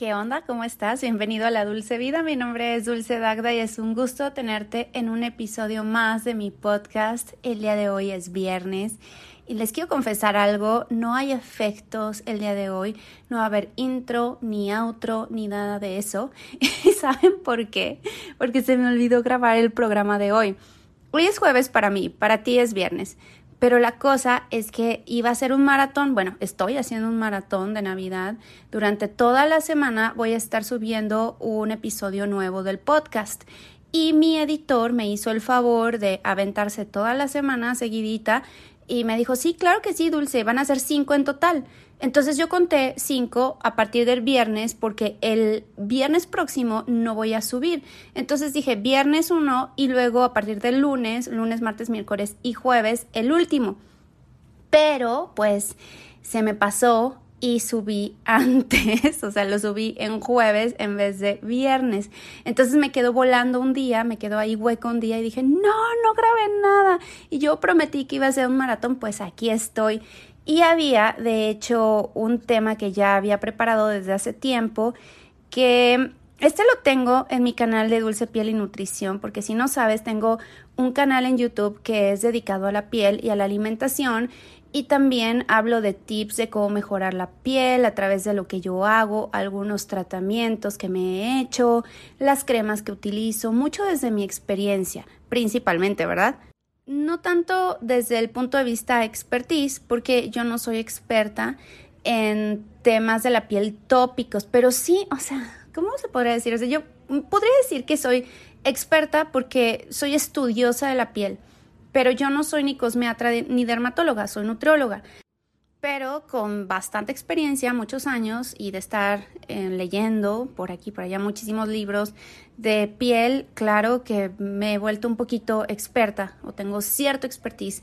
¿Qué onda? ¿Cómo estás? Bienvenido a la Dulce Vida. Mi nombre es Dulce Dagda y es un gusto tenerte en un episodio más de mi podcast. El día de hoy es viernes y les quiero confesar algo, no hay efectos el día de hoy, no va a haber intro, ni outro, ni nada de eso. ¿Y saben por qué? Porque se me olvidó grabar el programa de hoy. Hoy es jueves para mí, para ti es viernes. Pero la cosa es que iba a ser un maratón, bueno, estoy haciendo un maratón de Navidad. Durante toda la semana voy a estar subiendo un episodio nuevo del podcast. Y mi editor me hizo el favor de aventarse toda la semana seguidita y me dijo, sí, claro que sí, Dulce, van a ser cinco en total. Entonces yo conté cinco a partir del viernes porque el viernes próximo no voy a subir. Entonces dije viernes uno y luego a partir del lunes, lunes, martes, miércoles y jueves el último. Pero pues se me pasó y subí antes, o sea, lo subí en jueves en vez de viernes. Entonces me quedó volando un día, me quedó ahí hueco un día y dije, no, no grabé nada. Y yo prometí que iba a ser un maratón, pues aquí estoy. Y había, de hecho, un tema que ya había preparado desde hace tiempo, que este lo tengo en mi canal de Dulce Piel y Nutrición, porque si no sabes, tengo un canal en YouTube que es dedicado a la piel y a la alimentación y también hablo de tips de cómo mejorar la piel a través de lo que yo hago, algunos tratamientos que me he hecho, las cremas que utilizo, mucho desde mi experiencia, principalmente, ¿verdad? no tanto desde el punto de vista expertise, porque yo no soy experta en temas de la piel tópicos, pero sí, o sea, ¿cómo se podría decir? O sea, yo podría decir que soy experta porque soy estudiosa de la piel, pero yo no soy ni cosmeatra ni dermatóloga, soy nutrióloga pero con bastante experiencia, muchos años y de estar eh, leyendo por aquí, por allá muchísimos libros de piel, claro que me he vuelto un poquito experta o tengo cierto expertise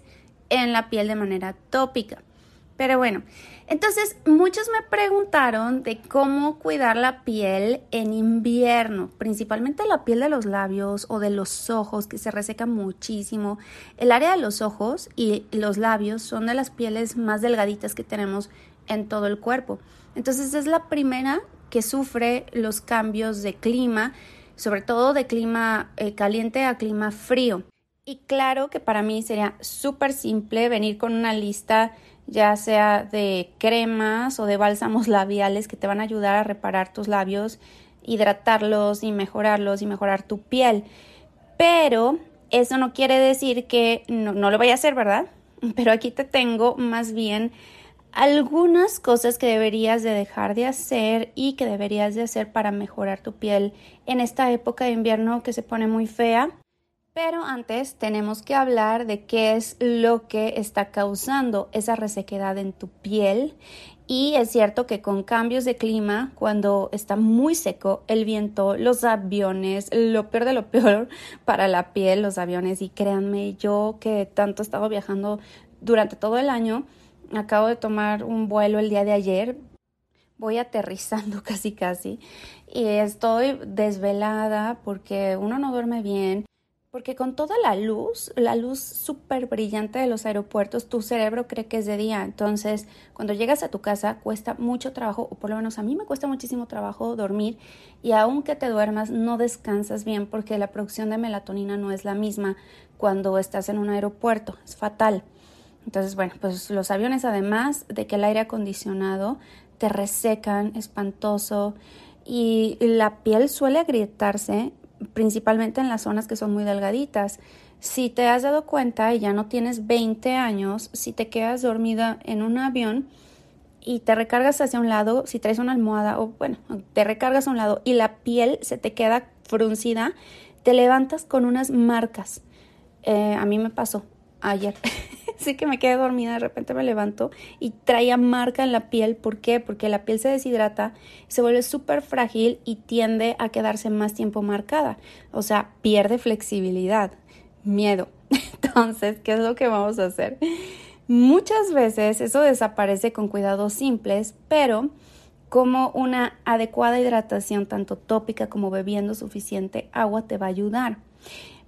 en la piel de manera tópica. Pero bueno, entonces muchos me preguntaron de cómo cuidar la piel en invierno, principalmente la piel de los labios o de los ojos que se reseca muchísimo. El área de los ojos y los labios son de las pieles más delgaditas que tenemos en todo el cuerpo. Entonces es la primera que sufre los cambios de clima, sobre todo de clima eh, caliente a clima frío. Y claro que para mí sería súper simple venir con una lista ya sea de cremas o de bálsamos labiales que te van a ayudar a reparar tus labios, hidratarlos y mejorarlos y mejorar tu piel. Pero eso no quiere decir que no, lo vaya a hacer, ¿verdad? Pero aquí te tengo más bien algunas cosas que deberías de dejar de hacer y que deberías de hacer para mejorar tu piel en esta época de invierno que se pone muy fea pero antes tenemos que hablar de qué es lo que está causando esa resequedad en tu piel. Y es cierto que con cambios de clima, cuando está muy seco el viento, los aviones, lo peor de lo peor para la piel, los aviones, y créanme, yo que tanto he estado viajando durante todo el año, acabo de tomar un vuelo el día de ayer, voy aterrizando casi casi, y estoy desvelada porque uno no duerme bien porque con toda la luz, la luz súper brillante de los aeropuertos, tu cerebro cree que es de día. Entonces, cuando llegas a tu casa, cuesta mucho trabajo, o por lo menos a mí me cuesta muchísimo trabajo dormir. Y aunque te duermas, no descansas bien porque la producción de melatonina no es la misma cuando estás en un aeropuerto. Es fatal. Entonces, bueno, pues los aviones, además de que el aire acondicionado te resecan, espantoso. Y la piel suele agrietarse principalmente en las zonas que son muy delgaditas. Si te has dado cuenta y ya no tienes 20 años, si te quedas dormida en un avión y te recargas hacia un lado, si traes una almohada o bueno, te recargas a un lado y la piel se te queda fruncida, te levantas con unas marcas. Eh, a mí me pasó ayer. sí que me quedé dormida, de repente me levanto y traía marca en la piel. ¿Por qué? Porque la piel se deshidrata, se vuelve súper frágil y tiende a quedarse más tiempo marcada. O sea, pierde flexibilidad, miedo. Entonces, ¿qué es lo que vamos a hacer? Muchas veces eso desaparece con cuidados simples, pero como una adecuada hidratación tanto tópica como bebiendo suficiente agua te va a ayudar.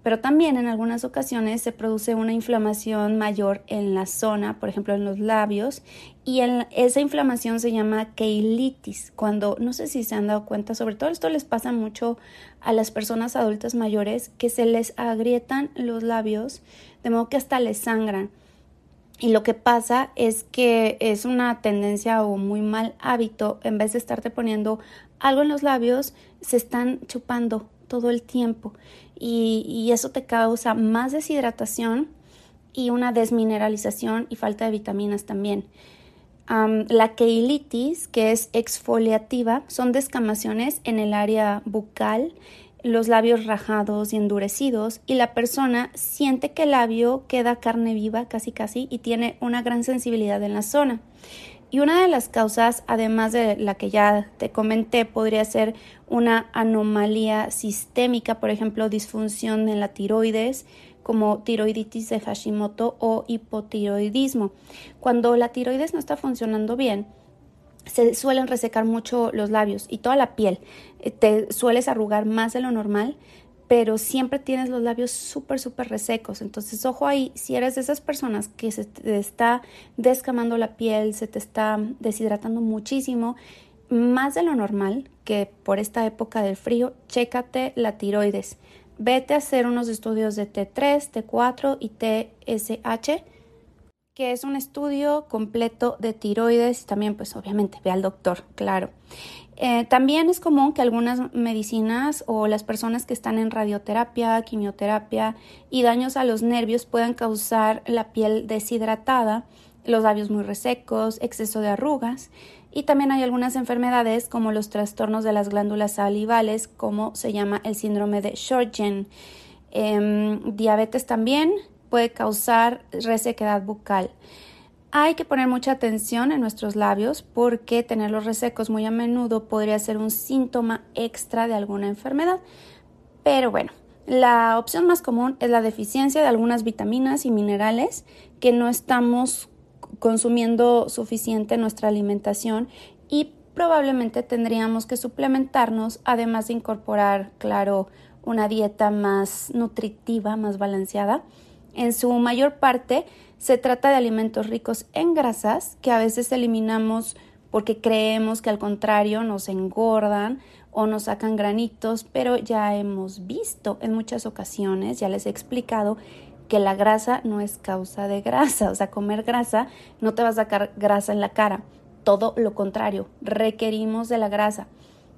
Pero también en algunas ocasiones se produce una inflamación mayor en la zona, por ejemplo en los labios, y en esa inflamación se llama keilitis. Cuando, no sé si se han dado cuenta, sobre todo esto les pasa mucho a las personas adultas mayores, que se les agrietan los labios, de modo que hasta les sangran. Y lo que pasa es que es una tendencia o muy mal hábito, en vez de estarte poniendo algo en los labios, se están chupando todo el tiempo y, eso te causa más deshidratación y una desmineralización y falta de vitaminas también. la keilitis, que es exfoliativa, son descamaciones en el área bucal, los labios rajados y endurecidos y la persona siente que el labio queda carne viva casi casi y tiene una gran sensibilidad en la zona. Y una de las causas, además de la que ya te comenté, podría ser una anomalía sistémica, por ejemplo, disfunción en la tiroides, como tiroiditis de Hashimoto o hipotiroidismo. Cuando la tiroides no está funcionando bien, se suelen resecar mucho los labios y toda la piel. Eh, te sueles arrugar más de lo normal, pero siempre tienes los labios súper, súper resecos. Entonces, ojo ahí, si eres de esas personas que se te está descamando la piel, se te está deshidratando muchísimo, más de lo normal que por esta época del frío, chécate la tiroides. Vete a hacer unos estudios de T3, T4 y TSH que es un estudio completo de tiroides también pues obviamente ve al doctor, claro. Eh, también es común que algunas medicinas o las personas que están en radioterapia, quimioterapia y daños a los nervios puedan causar la piel deshidratada, los labios muy resecos, exceso de arrugas y también hay algunas enfermedades como los trastornos de las glándulas salivales, como se llama el síndrome de Sjogren. Em, diabetes también, puede causar resequedad bucal. Hay que poner mucha atención en nuestros labios porque tenerlos resecos muy a menudo podría ser un síntoma extra de alguna enfermedad. Pero bueno, la opción más común es la deficiencia de algunas vitaminas y minerales que no estamos consumiendo suficiente en nuestra alimentación y probablemente tendríamos que suplementarnos además de incorporar, claro, una dieta más nutritiva, más balanceada en su mayor parte se trata de alimentos ricos en grasas que a veces eliminamos porque creemos que al contrario nos engordan o nos sacan granitos, pero ya hemos visto en muchas ocasiones, ya les he explicado que la grasa no es causa de grasa, o sea, comer grasa no te va a sacar grasa en la cara, todo lo contrario, requerimos de la grasa,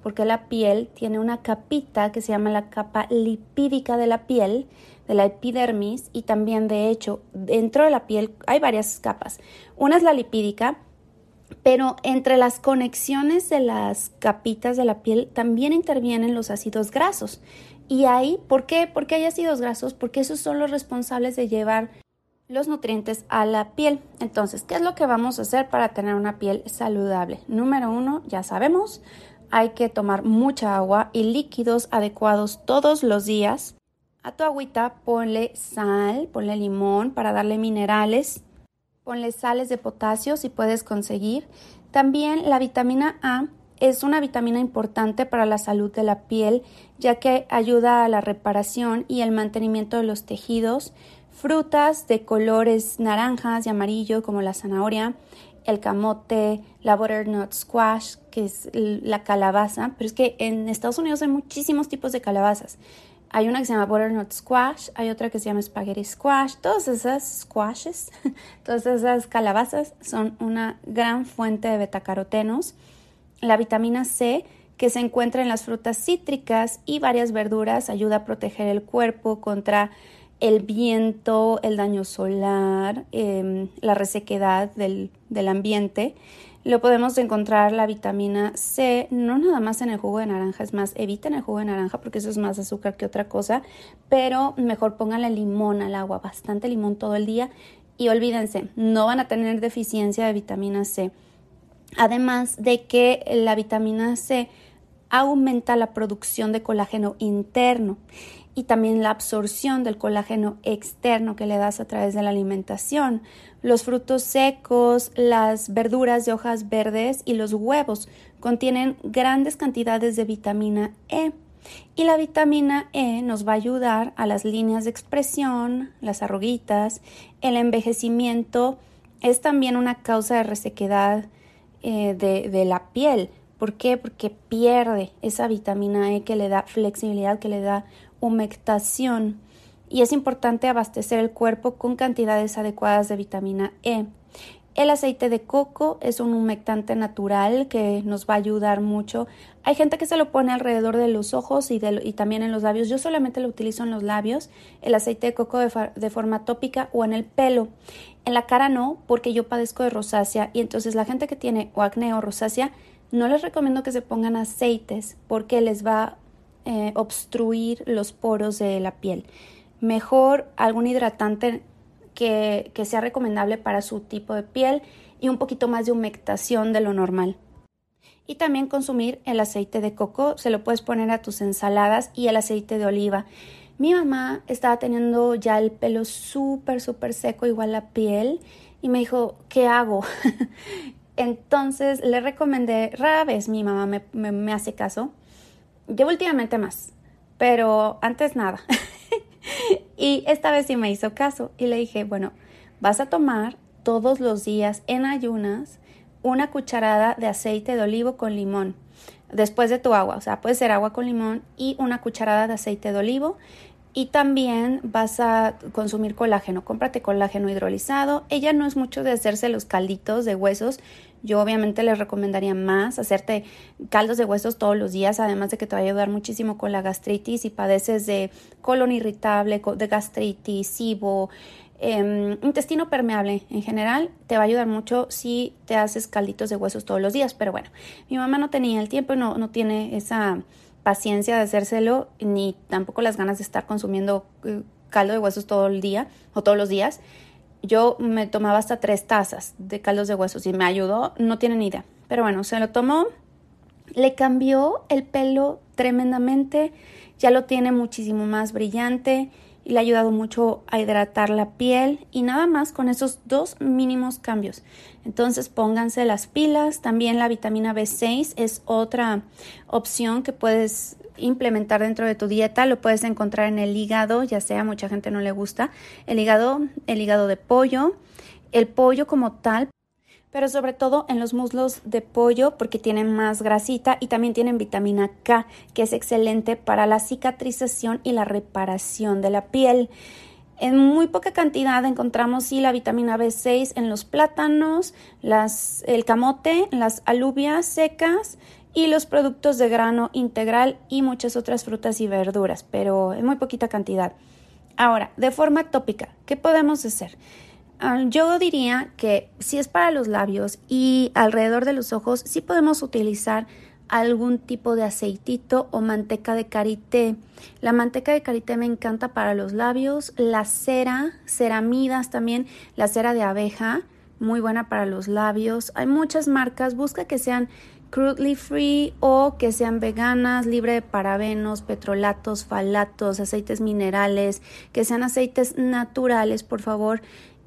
porque la piel tiene una capita que se llama la capa lipídica de la piel, de la epidermis y también de hecho dentro de la piel hay varias capas. Una es la lipídica, pero entre las conexiones de las capitas de la piel también intervienen los ácidos grasos. Y ahí, ¿por qué? Porque hay ácidos grasos, porque esos son los responsables de llevar los nutrientes a la piel. Entonces, ¿qué es lo que vamos a hacer para tener una piel saludable? Número uno, ya sabemos, hay que tomar mucha agua y líquidos adecuados todos los días. A tu agüita ponle sal, ponle limón para darle minerales, ponle sales de potasio si puedes conseguir. También la vitamina A es una vitamina importante para la salud de la piel, ya que ayuda a la reparación y el mantenimiento de los tejidos. Frutas de colores naranjas y amarillo como la zanahoria, el camote, la butternut squash, que es la calabaza, pero es que en Estados Unidos hay muchísimos tipos de calabazas. Hay una que se llama butternut squash, hay otra que se llama spaghetti squash. Todas esas squashes, todas esas calabazas son una gran fuente de betacarotenos. La vitamina C que se encuentra en las frutas cítricas y varias verduras ayuda a proteger el cuerpo contra el viento, el daño solar, em, la resequedad del, del ambiente. Lo podemos encontrar la vitamina C, no nada más en el jugo de naranja, es más, eviten el jugo de naranja porque eso es más azúcar que otra cosa, pero mejor pónganle limón al agua, bastante limón todo el día y olvídense, no van a tener deficiencia de vitamina C. Además de que la vitamina C aumenta la producción de colágeno interno y también la absorción del colágeno externo que le das a través de la alimentación. Los frutos secos, las verduras de hojas verdes y los huevos contienen grandes cantidades de vitamina E. Y la vitamina E nos va a ayudar a las líneas de expresión, las arruguitas, el envejecimiento. Es también una causa de resequedad eh, de, de la piel. ¿Por qué? Porque pierde esa vitamina E que le da flexibilidad, que le da humectación. Y es importante abastecer el cuerpo con cantidades adecuadas de vitamina E. El aceite de coco es un humectante natural que nos va a ayudar mucho. Hay gente que se lo pone alrededor de los ojos y, también en los labios. Yo solamente lo utilizo en los labios, el aceite de coco de, forma tópica o en el pelo. En la cara no, porque yo padezco de rosácea y entonces la gente que tiene o acné o rosácea no les recomiendo que se pongan aceites porque les va eh, obstruir los poros de la piel. Mejor algún hidratante que, sea recomendable para su tipo de piel y un poquito más de humectación de lo normal. Y también consumir el aceite de coco, se lo puedes poner a tus ensaladas y el aceite de oliva. Mi mamá estaba teniendo ya el pelo súper, súper seco, igual la piel, y me dijo, ¿qué hago? Entonces le recomendé, rara vez mi mamá me, me hace caso, llevo últimamente más, pero antes nada. y esta vez sí me hizo caso y le dije, bueno, vas a tomar todos los días en ayunas una cucharada de aceite de olivo con limón después de tu agua, o sea, puede ser agua con limón y una cucharada de aceite de olivo y también vas a consumir colágeno. Cómprate colágeno hidrolizado. Ella no es mucho de hacerse los calditos de huesos. Yo obviamente les recomendaría más hacerte caldos de huesos todos los días, además de que te va a ayudar muchísimo con la gastritis si padeces de colon irritable, de gastritis, SIBO, em, intestino permeable en general, te va a ayudar mucho si te haces calditos de huesos todos los días. Pero bueno, mi mamá no tenía el tiempo no, no tiene esa paciencia de hacérselo ni tampoco las ganas de estar consumiendo eh, caldo de huesos todo el día o todos los días yo me tomaba hasta tres tazas de caldos de huesos y me ayudó, no tienen idea. Pero bueno, se lo tomó, le cambió el pelo tremendamente, ya lo tiene muchísimo más brillante y le ha ayudado mucho a hidratar la piel y nada más con esos dos mínimos cambios. Entonces pónganse las pilas, también la vitamina B6 es otra opción que puedes implementar dentro de tu dieta, lo puedes encontrar en el hígado, ya sea mucha gente no le gusta, el hígado, el hígado de pollo, el pollo como tal, pero sobre todo en los muslos de pollo porque tienen más grasita y también tienen vitamina K, que es excelente para la cicatrización y la reparación de la piel. En muy poca cantidad encontramos sí la vitamina B6 en los plátanos, el camote, las alubias secas y los productos de grano integral y muchas otras frutas y verduras, pero en muy poquita cantidad. Ahora, de forma tópica, ¿qué podemos hacer? Ah, yo diría que si es para los labios y alrededor de los ojos, sí podemos utilizar algún tipo de aceitito o manteca de karité. La manteca de karité me encanta para los labios, la cera, ceramidas también, la cera de abeja, muy buena para los labios. Hay muchas marcas, busca que sean crudely free o que sean veganas, libre de parabenos, petrolatos, falatos, aceites minerales, que sean aceites naturales, por favor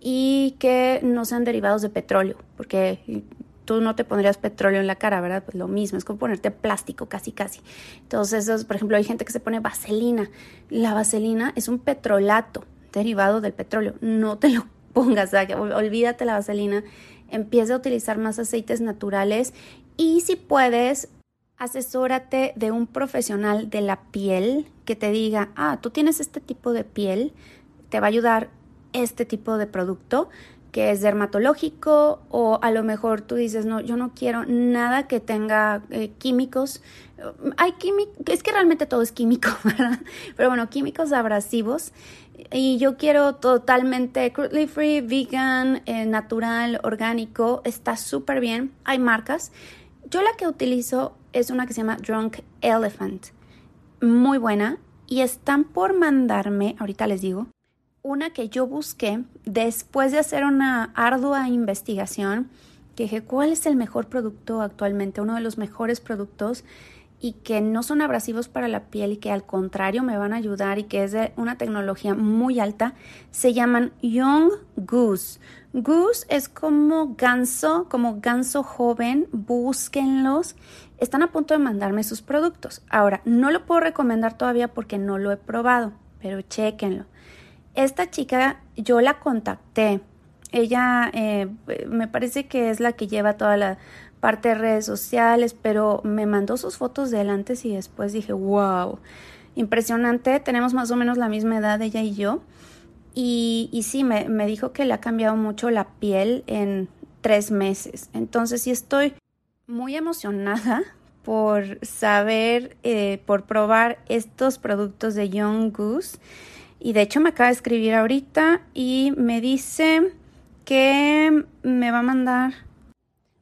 y que no sean derivados de petróleo, porque tú no te pondrías petróleo en la cara, ¿verdad? Pues lo mismo, es como ponerte plástico casi casi. Entonces, por ejemplo, hay gente que se pone vaselina. La vaselina es un petrolato derivado del petróleo. No te lo pongas, olvídate la vaselina. Empieza a utilizar más aceites naturales y si puedes, asesórate de un profesional de la piel que te diga, ah, tú tienes este tipo de piel, te va a ayudar este tipo de producto que es dermatológico o a lo mejor tú dices, no, yo no quiero nada que tenga eh, químicos. Hay químicos, es que realmente todo es químico, ¿verdad? Pero bueno, químicos abrasivos. Y yo quiero totalmente crudely free, vegan, eh, natural, orgánico. Está súper bien. Hay marcas. Yo la que utilizo es una que se llama Drunk Elephant. Muy buena. Y están por mandarme, ahorita les digo, una que yo busqué después de hacer una ardua investigación, que dije, ¿cuál es el mejor producto actualmente? Uno de los mejores productos y que no son abrasivos para la piel y que al contrario me van a ayudar y que es de una tecnología muy alta, se llaman Young Goose. Goose es como ganso, como ganso joven, búsquenlos. Están a punto de mandarme sus productos. Ahora, no lo puedo recomendar todavía porque no lo he probado, pero chéquenlo. Esta chica, yo la contacté. Ella eh, me parece que es la que lleva toda la parte de redes sociales, pero me mandó sus fotos de antes y después dije, wow, impresionante. Tenemos más o menos la misma edad ella y yo. Y, sí, me, me, dijo que le ha cambiado mucho la piel en tres meses. Entonces sí estoy muy emocionada por saber, eh, por probar estos productos de Young Goose. Y de hecho me acaba de escribir ahorita y me dice que me va a mandar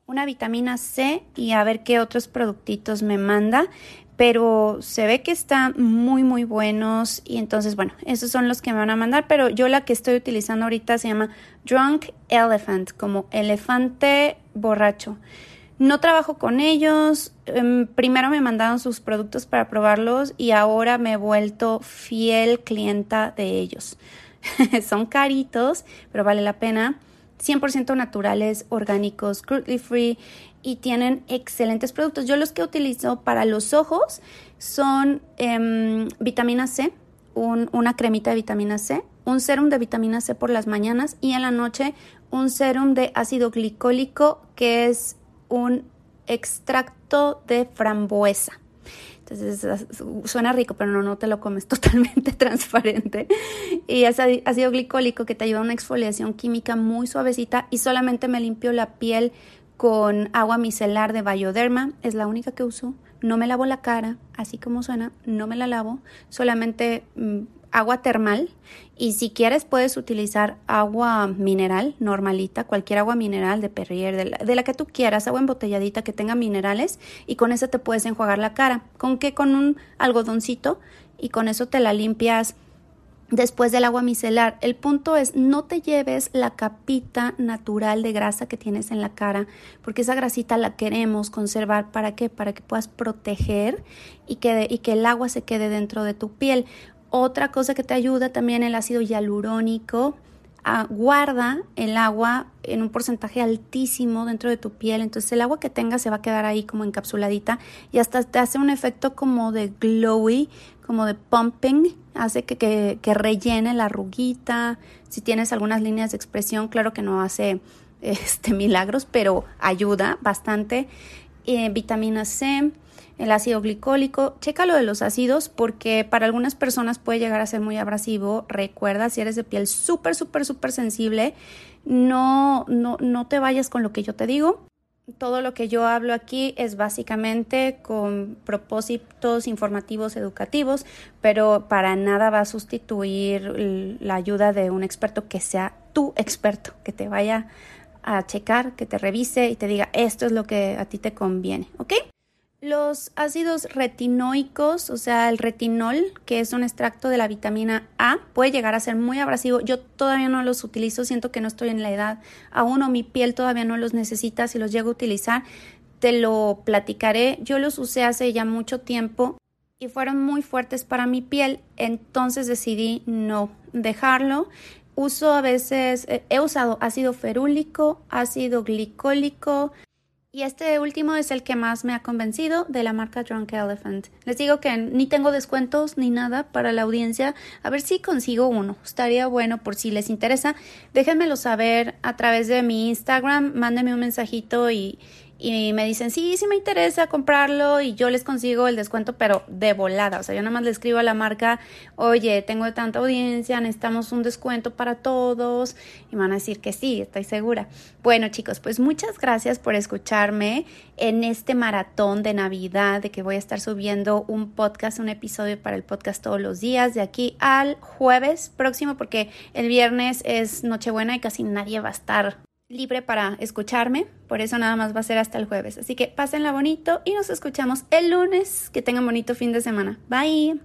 una vitamina C y a ver qué otros productitos me manda pero se ve que están muy muy buenos y entonces bueno, esos son los que me van a mandar, pero yo la que estoy utilizando ahorita se llama Drunk Elephant, como elefante borracho. No trabajo con ellos, em, primero me mandaron sus productos para probarlos y ahora me he vuelto fiel clienta de ellos. son caritos, pero vale la pena. 100% naturales, orgánicos, cruelty free y tienen excelentes productos. Yo los que utilizo para los ojos son em, vitamina C, una cremita de vitamina C, un serum de vitamina C por las mañanas y en la noche un serum de ácido glicólico que es un extracto de frambuesa. Entonces suena rico, pero no, no te lo comes totalmente transparente. Y es ácido glicólico que te ayuda a una exfoliación química muy suavecita y solamente me limpio la piel con agua micelar de Bioderma, es la única que uso. No me lavo la cara, así como suena, no me la lavo, solamente mm, agua termal y si quieres puedes utilizar agua mineral normalita, cualquier agua mineral de Perrier, de la, que tú quieras, agua embotelladita que tenga minerales y con eso te puedes enjuagar la cara. ¿Con qué? Con un algodoncito y con eso te la limpias después del agua micelar. El punto es no te lleves la capita natural de grasa que tienes en la cara, porque esa grasita la queremos conservar para qué? Para que puedas proteger y que, y que el agua se quede dentro de tu piel. Otra cosa que te ayuda también el ácido hialurónico. Ah, guarda el agua en un porcentaje altísimo dentro de tu piel, entonces el agua que tengas se va a quedar ahí como encapsuladita y hasta te hace un efecto como de glowy, como de pumping, hace que, que, rellene la arruguita. Si tienes algunas líneas de expresión, claro que no hace este, milagros, pero ayuda bastante. Eh, vitamina C, el ácido glicólico. Checa lo de los ácidos porque para algunas personas puede llegar a ser muy abrasivo. Recuerda, si eres de piel súper, súper, súper sensible, no, no, no te vayas con lo que yo te digo todo lo que yo hablo aquí es básicamente con propósitos informativos, educativos, pero para nada va a sustituir la ayuda de un experto que sea tu experto, que te vaya a checar, que te revise y te diga esto es lo que a ti te conviene, ¿ok? Los ácidos retinoicos, o sea, el retinol, que es un extracto de la vitamina A, puede llegar a ser muy abrasivo. Yo todavía no los utilizo, siento que no estoy en la edad aún o mi piel todavía no los necesita. Si los llego a utilizar, te lo platicaré. Yo los usé hace ya mucho tiempo y fueron muy fuertes para mi piel, entonces decidí no dejarlo. Uso a veces, eh, he usado ácido ferúlico, ácido glicólico, y este último es el que más me ha convencido de la marca Drunk Elephant. Les digo que ni tengo descuentos ni nada para la audiencia. A ver si consigo uno. Estaría bueno por si les interesa. Déjenmelo saber a través de mi Instagram. Mándenme un mensajito y, y me dicen, sí, sí me interesa comprarlo y yo les consigo el descuento, pero de volada. O sea, yo nada más le escribo a la marca, oye, tengo tanta audiencia, necesitamos un descuento para todos y me van a decir que sí, estoy segura. Bueno, chicos, pues muchas gracias por escucharme en este maratón de Navidad, de que voy a estar subiendo un podcast, un episodio para el podcast todos los días, de aquí al jueves próximo, porque el viernes es Nochebuena y casi nadie va a estar libre para escucharme, por eso nada más va a ser hasta el jueves. Así que pásenla bonito y nos escuchamos el lunes. Que tengan bonito fin de semana. Bye.